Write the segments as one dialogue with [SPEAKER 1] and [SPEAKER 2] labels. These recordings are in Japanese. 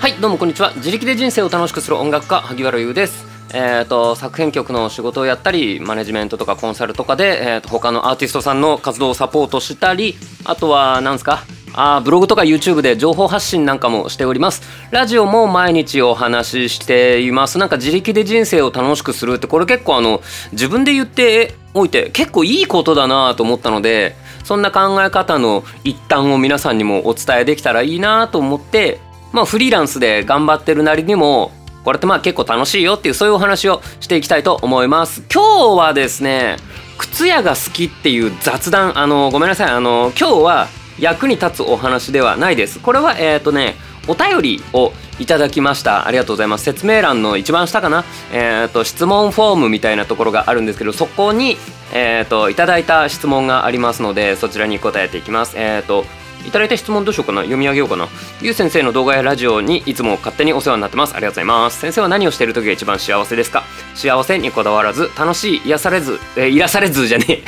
[SPEAKER 1] はいどうもこんにちは。自力で人生を楽しくする音楽家萩原優です。えーと、作編曲の仕事をやったりマネジメントとかコンサルとかで、えーと、他のアーティストさんの活動をサポートしたりあとは何ですかあブログとか YouTube で情報発信なんかもしております。ラジオも毎日お話ししています。なんか自力で人生を楽しくするってこれ結構あの自分で言っておいて結構いいことだなと思ったのでそんな考え方の一端を皆さんにもお伝えできたらいいなと思ってまあフリーランスで頑張ってるなりにもこれってまあ結構楽しいよっていうそういうお話をしていきたいと思います。今日はですね靴屋が好きっていう雑談あのごめんなさいあの今日は役に立つお話ではないです。これはえっ、ー、とねお便りをいただきました。ありがとうございます。説明欄の一番下かな？えっ、ー、と質問フォームみたいなところがあるんですけどそこにえっ、ー、といただいた質問がありますのでそちらに答えていきます。えっ、といただいた質問どうしようかな。読み上げようかな。ゆう先生の動画やラジオにいつも勝手にお世話になってます。ありがとうございます。先生は何をしている時が一番幸せですか？幸せにこだわらず楽しい癒されず、えー、癒されずじゃね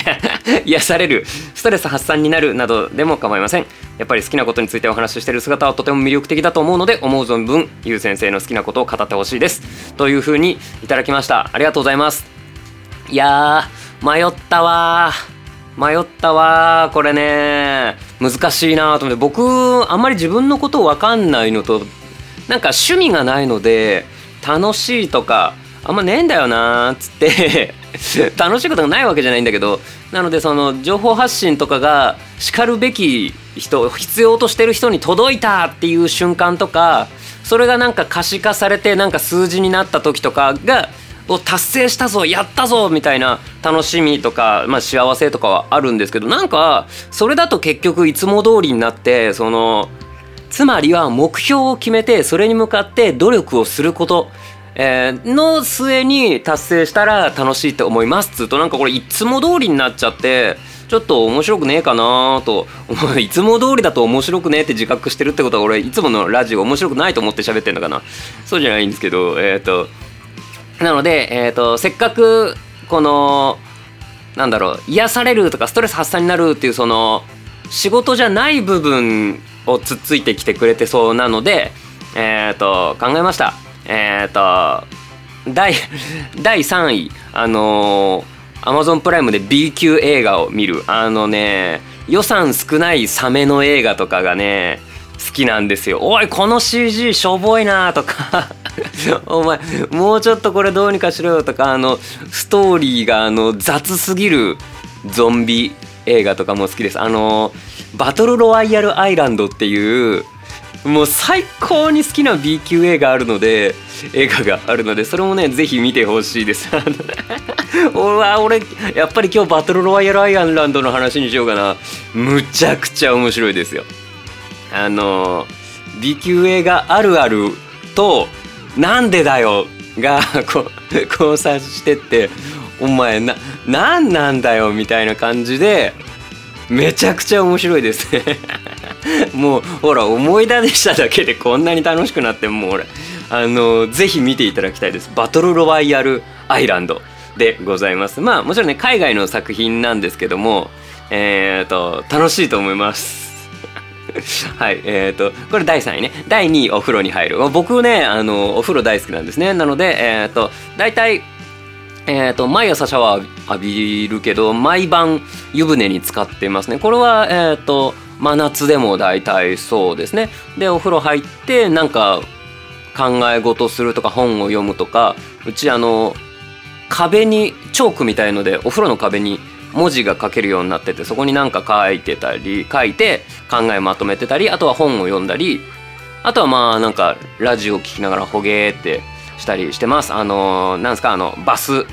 [SPEAKER 1] え。癒される。ストレス発散になるなどでも構いません。やっぱり好きなことについてお話ししている姿はとても魅力的だと思うので思う存分ゆう先生の好きなことを語ってほしいです。というふうにいただきました。ありがとうございます。いやー迷ったわ迷ったわこれね難しいなと思って僕あんまり自分のこと分かんないのとなんか趣味がないので楽しいとかあんまねえんだよなっつって 楽しいことがないわけじゃないんだけどなのでその情報発信とかがしかるべき人必要としてる人に届いたっていう瞬間とかそれがなんか可視化されてなんか数字になった時とかがを達成したぞやったぞみたいな楽しみとか、まあ、幸せとかはあるんですけどなんかそれだと結局いつも通りになってそのつまりは目標を決めてそれに向かって努力をすることえー、の末に達成したら楽しいって思いますつうとなんかこれいつも通りになっちゃってちょっと面白くねえかなと いつも通りだと面白くねえって自覚してるってことは俺いつものラジオ面白くないと思って喋ってんのかな。そうじゃないんですけどえっ、ー、となので、えーと、せっかくこのなんだろう癒されるとかストレス発散になるっていうその仕事じゃない部分をつっついてきてくれてそうなので、えーと、考えました。えっ、ー、と 第第3位あのー、Amazon プライムで B 級映画を見るあのね予算少ないサメの映画とかがね好きなんですよ。おいこの CG しょぼいなとか お前もうちょっとこれどうにかしろよとかあのストーリーがあの雑すぎるゾンビ映画とかも好きです。あのバトルロワイヤルアイランドっていうもう最高に好きな B 級映画あるので映画があるのでそれもねぜひ見てほしいです。俺俺やっぱり今日バトルロワイヤルアイランドの話にしようかな。むちゃくちゃ面白いですよ。あの B 級映画あるあるとなんでだよが こう交差してってお前な何なんだよみたいな感じでめちゃくちゃ面白いですね。もうほら思い出でしただけでこんなに楽しくなってもう俺あのぜひ見ていただきたいです。バトルロワイヤルアイランドでございます。まあもちろんね海外の作品なんですけどもえっ、ー、と楽しいと思います。はい、えっ、ー、と、これ第3位ね。第2位、お風呂に入る。僕ね、あの、お風呂大好きなんですね。なので、えっ、ー、と、大体、えっ、ー、と、毎朝シャワー浴びるけど、毎晩湯船に浸かってますね。これは、えっ、と、真夏でも大体そうですね。で、お風呂入って、なんか、考え事するとか本を読むとか、うちあの、壁にチョークみたいのでお風呂の壁に文字が書けるようになっててそこに何か書いてたり書いて考えまとめてたりあとは本を読んだりあとはまあなんかラジオを聴きながらほげーってしたりしてます。あのー、なんですかあのバス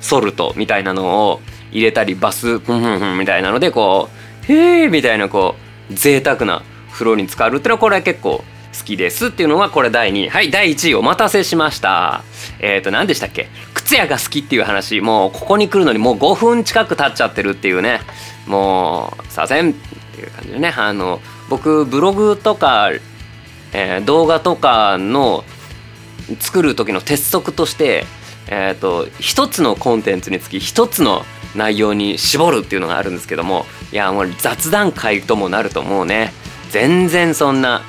[SPEAKER 1] ソルトみたいなのを入れたりバスふんふんふんみたいなのでこうへえみたいなこう贅沢な風呂に浸かるっていうのはこれは結構好きですっていうのがこれ第2位はい第1位お待たせしました。えっ、ー、と何でしたっけ？靴屋が好きっていう話。もうここに来るのにもう5分近く経っちゃってるっていうね。もうさせんっていう感じでね。あの僕ブログとか、えー、動画とかの作る時の鉄則としてえーと、一つのコンテンツにつき一つの内容に絞るっていうのがあるんですけども。いやもう雑談会ともなるともうね全然そんな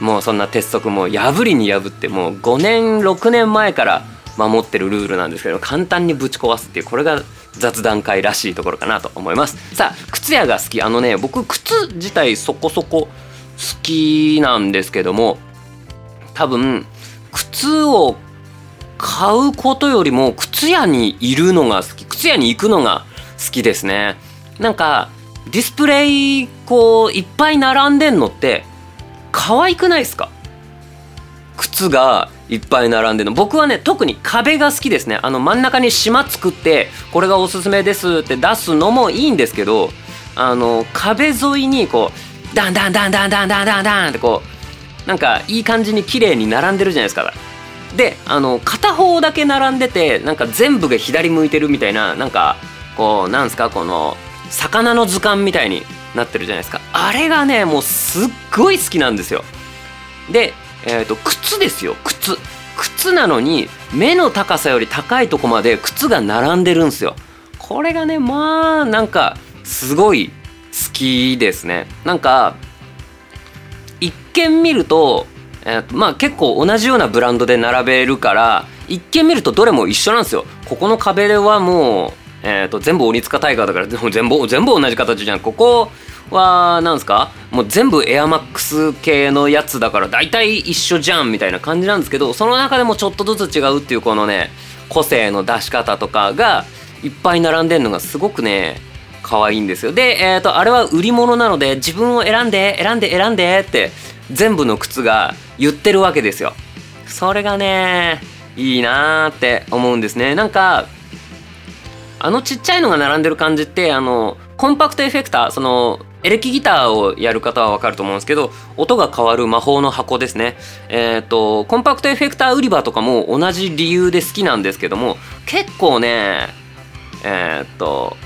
[SPEAKER 1] もうそんな鉄則も破りに破ってもう5年6年前から守ってるルールなんですけど簡単にぶち壊すっていうこれが雑談会らしいところかなと思います。さあ靴屋が好き。あのね僕靴自体そこそこ好きなんですけども多分靴を買うことよりも靴屋にいるのが好き。靴屋に行くのが好きですね。なんかディスプレイこういっぱい並んでんのって可愛くないですか？靴がいっぱい並んでるの。僕はね特に壁が好きですね。あの真ん中に島作ってこれがおすすめですって出すのもいいんですけどあの壁沿いにこうダンダンダンダンダンダンダンダンってこうなんかいい感じに綺麗に並んでるじゃないですか。であの片方だけ並んでてなんか全部が左向いてるみたいななんかこうなんすか？この魚の図鑑みたいになってるじゃないですか。あれがねもうすっごい好きなんですよ。で、えーと、靴ですよ。靴。靴なのに目の高さより高いとこまで靴が並んでるんですよ。これがねまあなんかすごい好きですね。なんか一見見ると,、えーとまあ、結構同じようなブランドで並べるから一見見るとどれも一緒なんですよ。ここの壁はもうえーと、全部鬼塚タイガーだから全部全部同じ形じゃん。ここはなんですか？もう全部エアマックス系のやつだから大体一緒じゃんみたいな感じなんですけどその中でもちょっとずつ違うっていうこのね個性の出し方とかがいっぱい並んでんのがすごくね可愛いんですよ。で、えーと、あれは売り物なので自分を選んで選んで選んでって全部の靴が言ってるわけですよ。それがねいいなーって思うんですね。なんかあのちっちゃいのが並んでる感じってあのコンパクトエフェクターそのエレキギターをやる方はわかると思うんですけど音が変わる魔法の箱ですね。えっ、ー、とコンパクトエフェクター売り場とかも同じ理由で好きなんですけども結構ねえっ、ー、と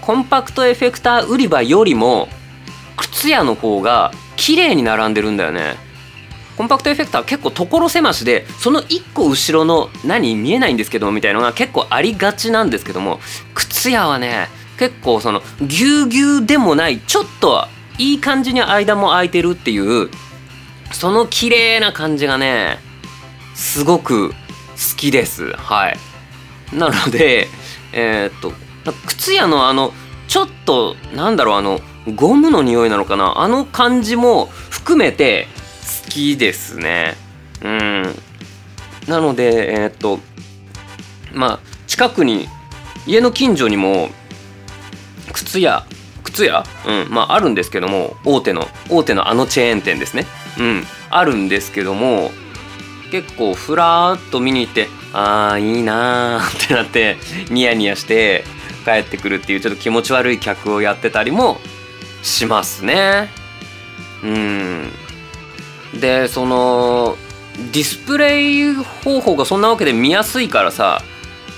[SPEAKER 1] コンパクトエフェクター売り場よりも靴屋の方が綺麗に並んでるんだよね。コンパクトエフェクター結構所狭しでその1個後ろの何見えないんですけどみたいのが結構ありがちなんですけども靴屋はね結構そのぎゅうぎゅうでもないちょっといい感じに間も空いてるっていうその綺麗な感じがねすごく好きです。はい。なのでえー、っと靴屋のあのちょっとなんだろうあのゴムの匂いなのかなあの感じも含めて好きですね。うん。なのでえー、っとまあ近くに家の近所にも靴屋靴屋？うん。まああるんですけども大手の大手のあのチェーン店ですね。うん。あるんですけども結構ふらーっと見に行ってああいいなーってなってニヤニヤして帰ってくるっていうちょっと気持ち悪い客をやってたりもしますね。うん。でそのディスプレイ方法がそんなわけで見やすいからさ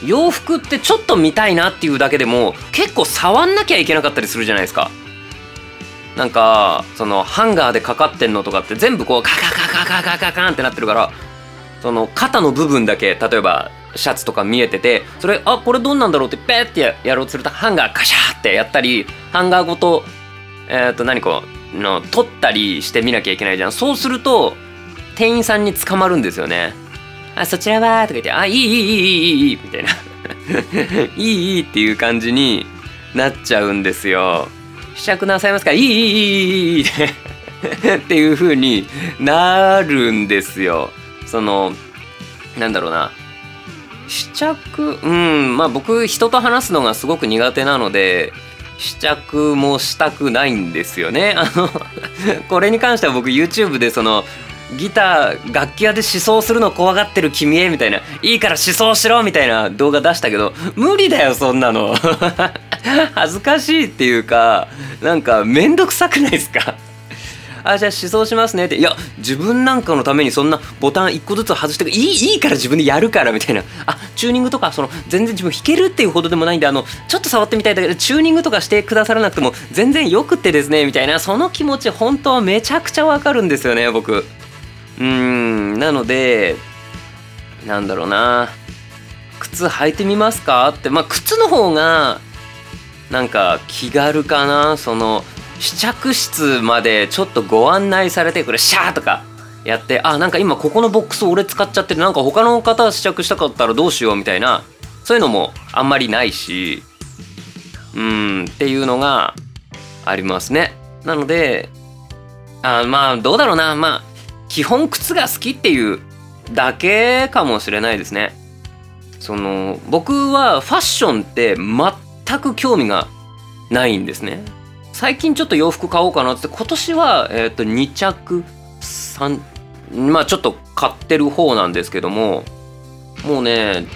[SPEAKER 1] 洋服ってちょっと見たいなっていうだけでも結構触んなきゃいけなかったりするじゃないですか。なんかそのハンガーでかかってんのとかって全部こうカカカカカカカカンってなってるからその肩の部分だけ例えばシャツとか見えててそれあこれどんなんだろうってペッてやろうとするとハンガーカシャーってやったりハンガーごとえっ、ー、と何こうの取ったりして見なきゃいけないじゃん。そうすると店員さんに捕まるんですよねあそちらは？とか言ってあいいいいいいいいいいみたいないいいいっていう感じになっちゃうんですよ試着なさいますかいいいいいいいいっていう風になるんですよそのなんだろうな試着うんまあ僕人と話すのがすごく苦手なので試着もしたくないんですよね。あのこれに関しては僕 YouTube でそのギター楽器屋で思想するの怖がってる君へみたいないいから思想しろみたいな動画出したけど無理だよそんなの 恥ずかしいっていうかなんかめんどくさくないですか？あじゃあ思想しますねって。いや自分なんかのためにそんなボタン1個ずつ外していいいいから自分でやるからみたいな。あチューニングとかその全然自分弾けるっていうほどでもないんであのちょっと触ってみたいだけどチューニングとかしてくださらなくても全然よくってですねみたいな。その気持ち本当はめちゃくちゃわかるんですよね僕。うんなのでなんだろうな。靴履いてみますかって。まあ靴の方がなんか気軽かなその試着室までちょっとご案内されてこれシャーとかやってあなんか今ここのボックス俺使っちゃってる。なんか他の方試着したかったらどうしようみたいなそういうのもあんまりないしうんっていうのがありますね。なのであまあどうだろうな。まあ基本靴が好きっていうだけかもしれないですね。その僕はファッションって全く興味がないんですね。最近ちょっと洋服買おうかなって今年は、えー、と2着3まあちょっと買ってる方なんですけどももうね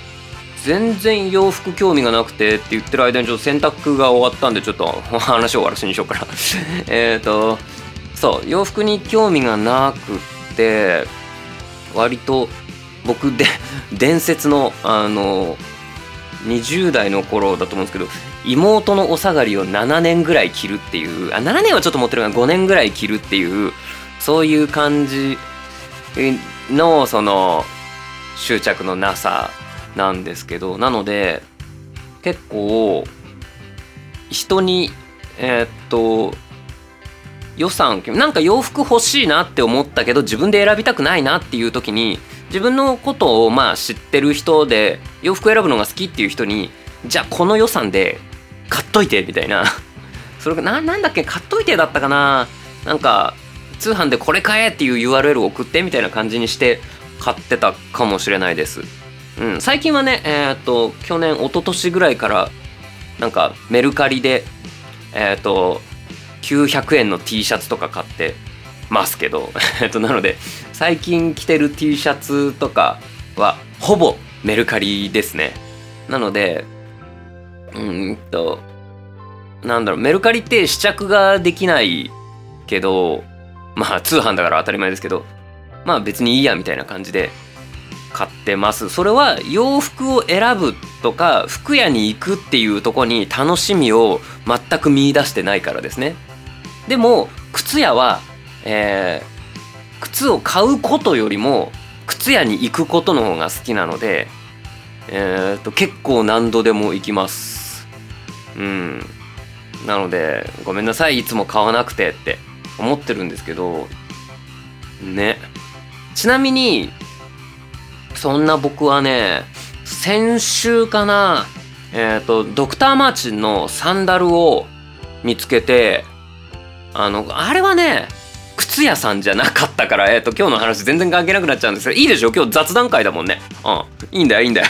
[SPEAKER 1] 全然洋服興味がなくてって言ってる間にちょっと洗濯が終わったんでちょっと 話を終わらせにしようかな。えっとそう洋服に興味がなくって割と僕で 伝説のあの20代の頃だと思うんですけど妹のお下がりを7年ぐらい着るっていうあ7年はちょっと持ってるが5年ぐらい着るっていうそういう感じのその執着のなさなんですけどなので結構人にえー、っと予算なんか洋服欲しいなって思ったけど自分で選びたくないなっていう時に自分のことをまあ知ってる人で洋服選ぶのが好きっていう人にじゃあこの予算で買っといてみたいな。それがななんだっけ買っといてだったかな。なんか通販でこれ買えっていう URL を送ってみたいな感じにして買ってたかもしれないです。うん、最近はね、えー、っと去年一昨年ぐらいからなんかメルカリでえー、っと900円の T シャツとか買ってますけど。えっとなので最近着てる T シャツとかはほぼメルカリですね。なのでうんとなんだろうメルカリって試着ができないけどまあ通販だから当たり前ですけどまあ別にいいやみたいな感じで買ってます。それは洋服を選ぶとか服屋に行くっていうとこに楽しみを全く見出してないからですね。でも靴屋は、えー、靴を買うことよりも靴屋に行くことの方が好きなので、えーと、結構何度でも行きます。うん。なのでごめんなさいいつも買わなくてって思ってるんですけどね。ちなみにそんな僕はね先週かなえっ、ー、とドクターマーチンのサンダルを見つけてあのあれはね靴屋さんじゃなかったから、えっ、ー、と、今日の話全然関係なくなっちゃうんですけど、いいでしょ？今日雑談会だもんね。うん。いいんだよ、いいんだよ。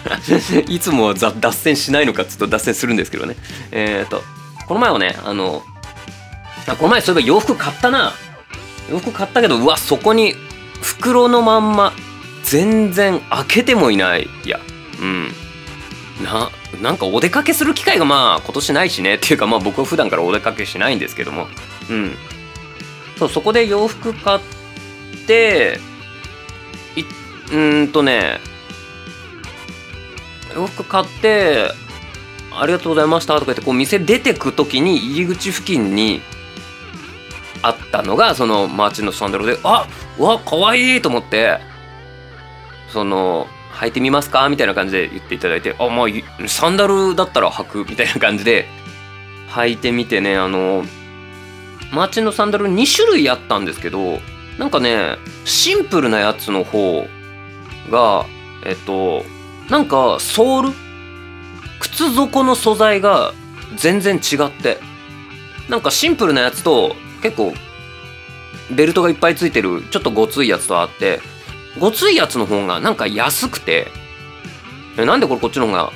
[SPEAKER 1] いつもは脱線しないのかちょっと脱線するんですけどね。えっ、ー、と、この前はね、あの、あ、この前そういえば洋服買ったな。洋服買ったけど、うわ、そこに袋のまんま、全然開けてもいない。いや、うん。ななんかお出かけする機会がまあ今年ないしねっていうかまあ僕は普段からお出かけしないんですけどもうんそうそこで洋服買っていうんとね洋服買ってありがとうございましたとか言ってこう店出てく時に入り口付近にあったのがそのマーチンのサンダルであわかわいいと思ってその履いてみますか？みたいな感じで言っていただいてあまあサンダルだったら履くみたいな感じで履いてみてねあのマーチンのサンダル2種類あったんですけどなんかねシンプルなやつの方がえっとなんかソール？靴底の素材が全然違ってなんかシンプルなやつと結構ベルトがいっぱいついてるちょっとごついやつとあってごついやつの方がなんか安くて「えなんでこれこっちの方が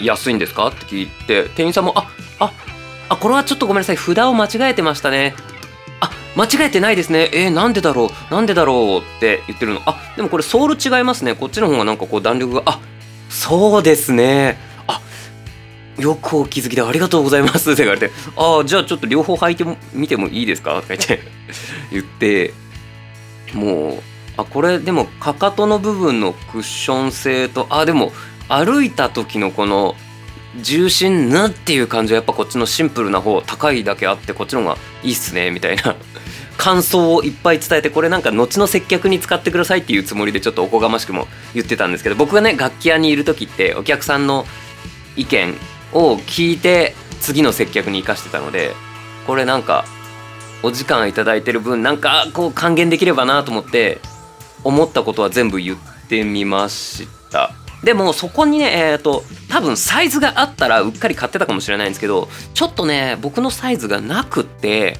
[SPEAKER 1] 安いんですか?」って聞いて店員さんも「ああこれはちょっとごめんなさい。札を間違えてましたね」あ間違えてないですね。えー、なんでだろう？なんでだろうって言ってるの。あでもこれソール違いますね。こっちの方がなんかこう弾力が。あそうですね。あよくお気づきでありがとうございます。って言われて。ああじゃあちょっと両方履いてみてもいいですか？とか言って。言って。もうあこれでもかかとの部分のクッション性とあでも歩いた時のこの重心なっていう感じはやっぱこっちのシンプルな方高いだけあってこっちの方がいいっすねみたいな。感想をいっぱい伝えてこれなんか後の接客に使ってくださいっていうつもりでちょっとおこがましくも言ってたんですけど僕がね楽器屋にいる時ってお客さんの意見を聞いて次の接客に生かしてたのでこれなんかお時間いただいてる分なんかこう還元できればなと思って思ったことは全部言ってみました。でもそこにねえっ、ー、と多分サイズがあったらうっかり買ってたかもしれないんですけどちょっとね僕のサイズがなくって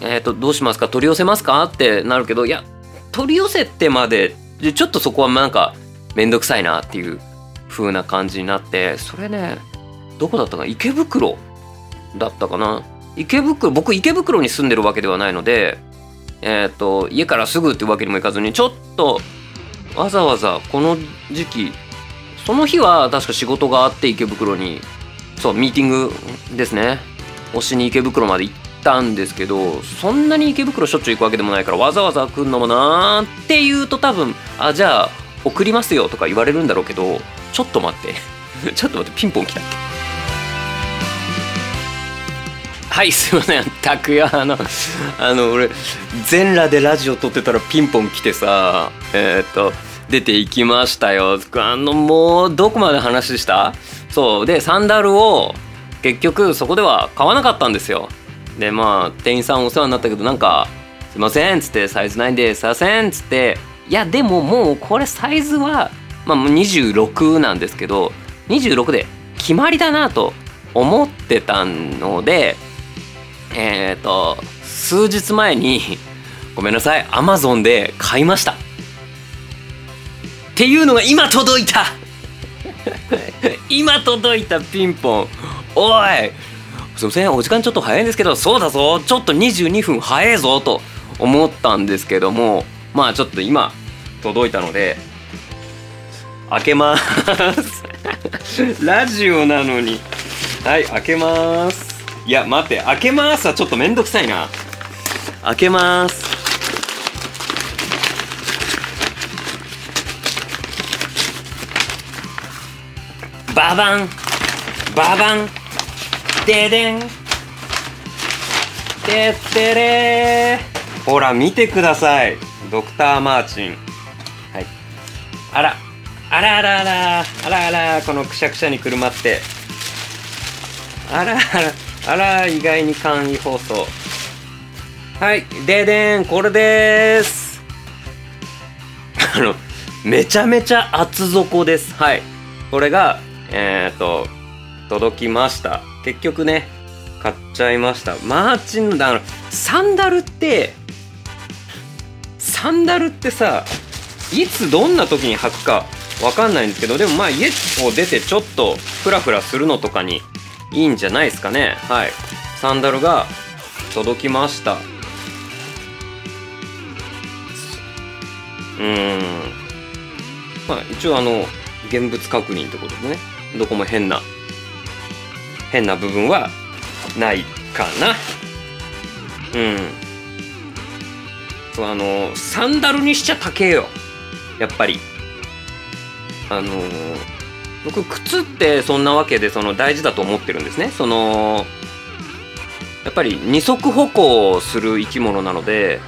[SPEAKER 1] えっ、ー、とどうしますか？取り寄せますか？ってなるけどいや取り寄せてまでちょっとそこはなんか面倒くさいなっていう風な感じになってそれねどこだったかな？池袋だったかな？池袋僕池袋に住んでるわけではないのでえっ、ー、と家からすぐってわけにもいかずにちょっとわざわざこの時期その日は確か仕事があって池袋にそうミーティングですね。推しに池袋まで行ったんですけどそんなに池袋しょっちゅう行くわけでもないからわざわざ来るのもなーって言うと多分あじゃあ送りますよとか言われるんだろうけどちょっと待って。ちょっと待ってピンポン来たっけ？はいすいません。拓也あのあの俺全裸でラジオ撮ってたらピンポン来てさえー、っと出ていきましたよ。あのもうどこまで話した？そう。でサンダルを結局そこでは買わなかったんですよ。でまあ店員さんお世話になったけどなんか「すいません」っつって「サイズないんですいません」っつっていやでももうこれサイズは、まあ、26なんですけど26で決まりだなと思ってたのでえっ、ー、と数日前にごめんなさいアマゾンで買いました。っていうのが今届いた。今届いたピンポン。おいすいませんお時間ちょっと早いんですけどそうだぞちょっと22分早いぞと思ったんですけどもまあちょっと今届いたので開けます。ラジオなのに。はい開けます。いや待って開けますはちょっとめんどくさいな。開けます。ババン。ババン。ででん。てってれほら見てください。ドクター・マーチン。はい。あら。あらあらあら。あらあら。このくしゃくしゃにくるまって。あらあら。あら意外に簡易放送。はいででんこれでーす。あのめちゃめちゃ厚底です。はいこれがえっ、と届きました。結局ね買っちゃいました。マーチンのあのサンダルってサンダルってさいつどんな時に履くかわかんないんですけどでもまあ家を出てちょっとフラフラするのとかにいいんじゃないですかね。はい。サンダルが届きました。うん。まあ一応あの現物確認ってことでね。どこも変な変な部分はないかな。うん。そうあのサンダルにしちゃ高えよ。やっぱり。あのー僕靴ってそんなわけでその大事だと思ってるんですね。そのやっぱり二足歩行する生き物なので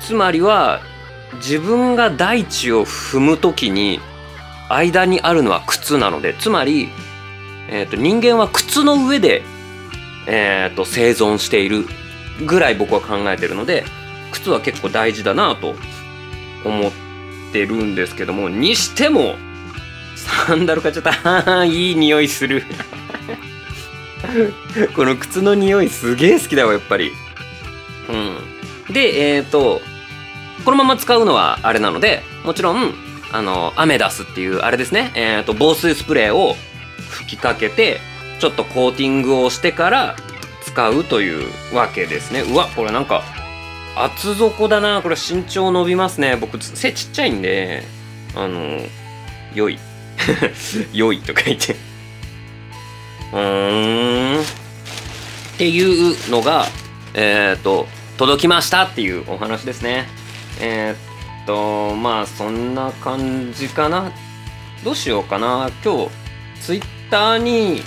[SPEAKER 1] つまりは自分が大地を踏む時に間にあるのは靴なのでつまり、えーと、人間は靴の上で、えーと生存しているぐらい僕は考えてるので靴は結構大事だなと思ってるんですけどもにしてもサンダル買っちゃったいい匂いする。この靴の匂いすげえ好きだわやっぱり。うん。でえっ、ー、とこのまま使うのはあれなのでもちろんあのアメダスっていうあれですね。えっ、ー、と防水スプレーを吹きかけてちょっとコーティングをしてから使うというわけですね。うわこれなんか厚底だな。これ身長伸びますね。僕背ちっちゃいんであの良い。良いとか言って。うーん。っていうのがえっ、と届きましたっていうお話ですね。えっ、とまあそんな感じかな。どうしようかな。今日ツイッターに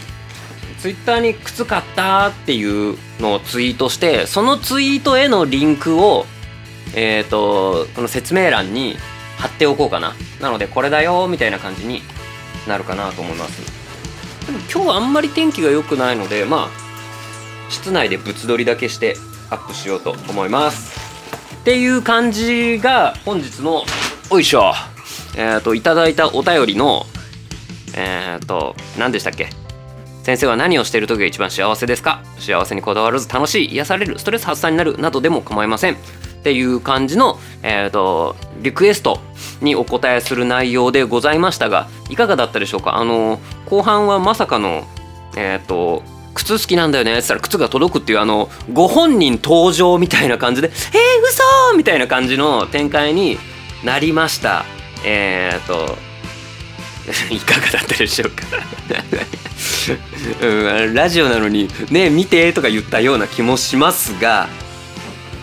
[SPEAKER 1] ツイッターに靴買ったっていうのをツイートしてそのツイートへのリンクをえっ、とこの説明欄に貼っておこうかな。なのでこれだよみたいな感じになるかなと思います。でも今日はあんまり天気が良くないのでまあ室内で物撮りだけしてアップしようと思います。っていう感じが本日のおいしょえっ、ー、といただいたお便りのえっ、ー、と何でしたっけ？先生は何をしている時が一番幸せですか？幸せにこだわらず楽しい癒されるストレス発散になるなどでも構いません。っていう感じの、えーと、リクエストにお答えする内容でございましたがいかがだったでしょうか？あの後半はまさかのえっ、ー、と靴好きなんだよね？って言ったら靴が届くっていうあのご本人登場みたいな感じで「えー、嘘みたいな感じの展開になりました。えっ、ー、といかがだったでしょうか？うん、ラジオなのに「ね見て」とか言ったような気もしますが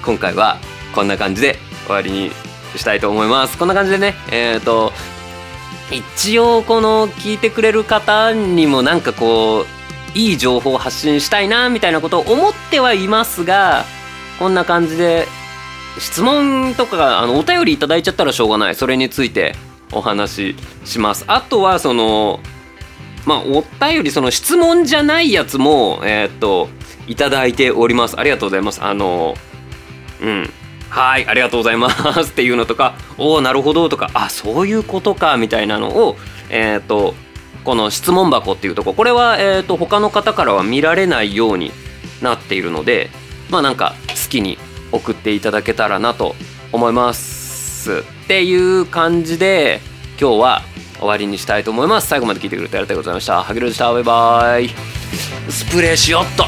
[SPEAKER 1] 今回はこんな感じで終わりにしたいと思います。こんな感じでねえっ、ー、と一応この聞いてくれる方にもなんかこういい情報を発信したいなみたいなことを思ってはいますがこんな感じで質問とかあのお便りいただいちゃったらしょうがない。それについてお話しします。あとはそのまあお便りその質問じゃないやつもえー、っといただいております。ありがとうございます。あのうん。はいありがとうございます。っていうのとかおおなるほどとかあそういうことかみたいなのをえー、っとこの質問箱っていうとここれは、えー、っと他の方からは見られないようになっているのでまあなんか好きに送っていただけたらなと思います。っていう感じで今日は終わりにしたいと思います。最後まで聞いてくれてありがとうございました。ハゲルでした。バイバイ。スプレーしよっと。